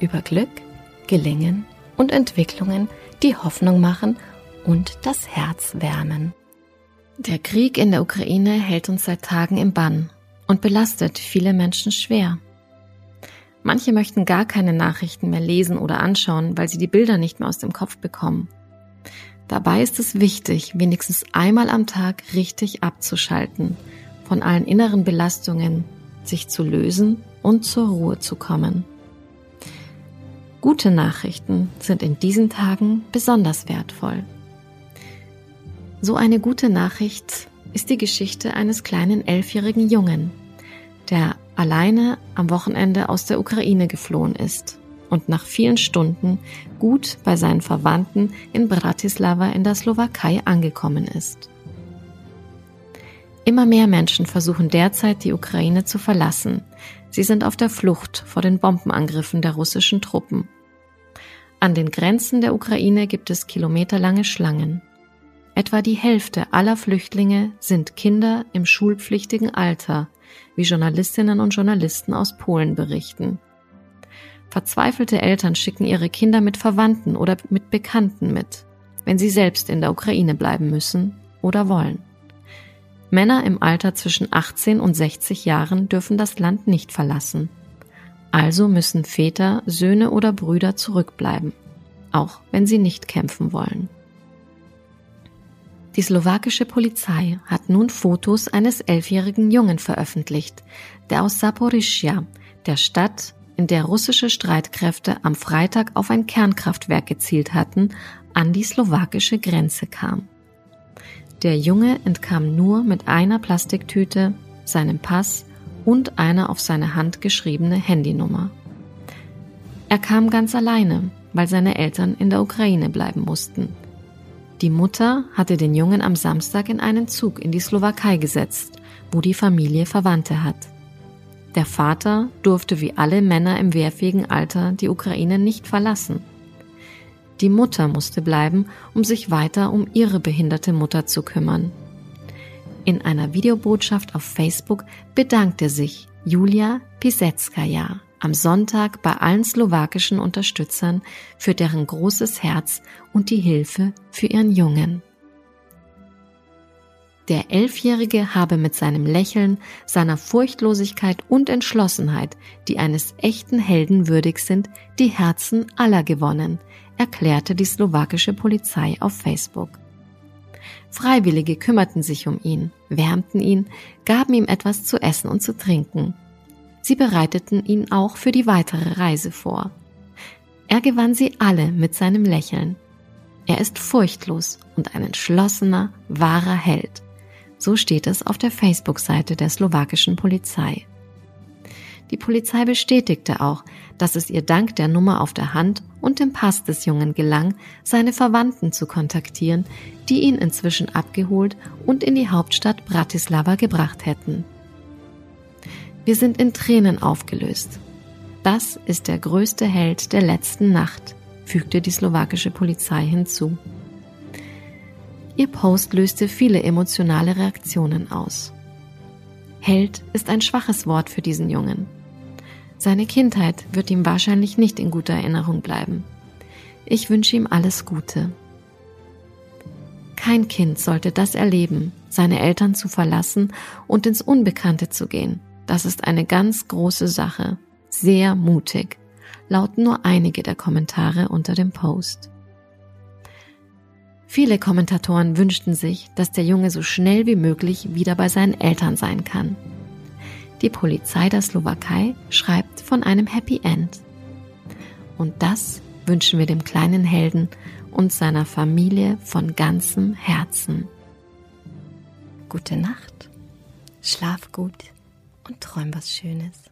über Glück, Gelingen und Entwicklungen, die Hoffnung machen und das Herz wärmen. Der Krieg in der Ukraine hält uns seit Tagen im Bann und belastet viele Menschen schwer. Manche möchten gar keine Nachrichten mehr lesen oder anschauen, weil sie die Bilder nicht mehr aus dem Kopf bekommen. Dabei ist es wichtig, wenigstens einmal am Tag richtig abzuschalten, von allen inneren Belastungen sich zu lösen und zur Ruhe zu kommen. Gute Nachrichten sind in diesen Tagen besonders wertvoll. So eine gute Nachricht ist die Geschichte eines kleinen elfjährigen Jungen, der alleine am Wochenende aus der Ukraine geflohen ist und nach vielen Stunden gut bei seinen Verwandten in Bratislava in der Slowakei angekommen ist. Immer mehr Menschen versuchen derzeit die Ukraine zu verlassen. Sie sind auf der Flucht vor den Bombenangriffen der russischen Truppen. An den Grenzen der Ukraine gibt es kilometerlange Schlangen. Etwa die Hälfte aller Flüchtlinge sind Kinder im schulpflichtigen Alter, wie Journalistinnen und Journalisten aus Polen berichten. Verzweifelte Eltern schicken ihre Kinder mit Verwandten oder mit Bekannten mit, wenn sie selbst in der Ukraine bleiben müssen oder wollen. Männer im Alter zwischen 18 und 60 Jahren dürfen das Land nicht verlassen. Also müssen Väter, Söhne oder Brüder zurückbleiben, auch wenn sie nicht kämpfen wollen. Die slowakische Polizei hat nun Fotos eines elfjährigen Jungen veröffentlicht, der aus Saporischia, der Stadt, in der russische Streitkräfte am Freitag auf ein Kernkraftwerk gezielt hatten, an die slowakische Grenze kam. Der Junge entkam nur mit einer Plastiktüte, seinem Pass und einer auf seine Hand geschriebene Handynummer. Er kam ganz alleine, weil seine Eltern in der Ukraine bleiben mussten. Die Mutter hatte den Jungen am Samstag in einen Zug in die Slowakei gesetzt, wo die Familie Verwandte hat. Der Vater durfte wie alle Männer im wehrfähigen Alter die Ukraine nicht verlassen. Die Mutter musste bleiben, um sich weiter um ihre behinderte Mutter zu kümmern. In einer Videobotschaft auf Facebook bedankte sich Julia Pisetskaja am Sonntag bei allen slowakischen Unterstützern für deren großes Herz und die Hilfe für ihren Jungen. Der Elfjährige habe mit seinem Lächeln, seiner Furchtlosigkeit und Entschlossenheit, die eines echten Helden würdig sind, die Herzen aller gewonnen, erklärte die slowakische Polizei auf Facebook. Freiwillige kümmerten sich um ihn, wärmten ihn, gaben ihm etwas zu essen und zu trinken. Sie bereiteten ihn auch für die weitere Reise vor. Er gewann sie alle mit seinem Lächeln. Er ist furchtlos und ein entschlossener, wahrer Held. So steht es auf der Facebook-Seite der slowakischen Polizei. Die Polizei bestätigte auch, dass es ihr dank der Nummer auf der Hand und dem Pass des Jungen gelang, seine Verwandten zu kontaktieren, die ihn inzwischen abgeholt und in die Hauptstadt Bratislava gebracht hätten. Wir sind in Tränen aufgelöst. Das ist der größte Held der letzten Nacht, fügte die slowakische Polizei hinzu. Ihr Post löste viele emotionale Reaktionen aus. Held ist ein schwaches Wort für diesen Jungen. Seine Kindheit wird ihm wahrscheinlich nicht in guter Erinnerung bleiben. Ich wünsche ihm alles Gute. Kein Kind sollte das erleben, seine Eltern zu verlassen und ins Unbekannte zu gehen. Das ist eine ganz große Sache, sehr mutig, lauten nur einige der Kommentare unter dem Post. Viele Kommentatoren wünschten sich, dass der Junge so schnell wie möglich wieder bei seinen Eltern sein kann. Die Polizei der Slowakei schreibt von einem Happy End. Und das wünschen wir dem kleinen Helden und seiner Familie von ganzem Herzen. Gute Nacht, schlaf gut und träum was Schönes.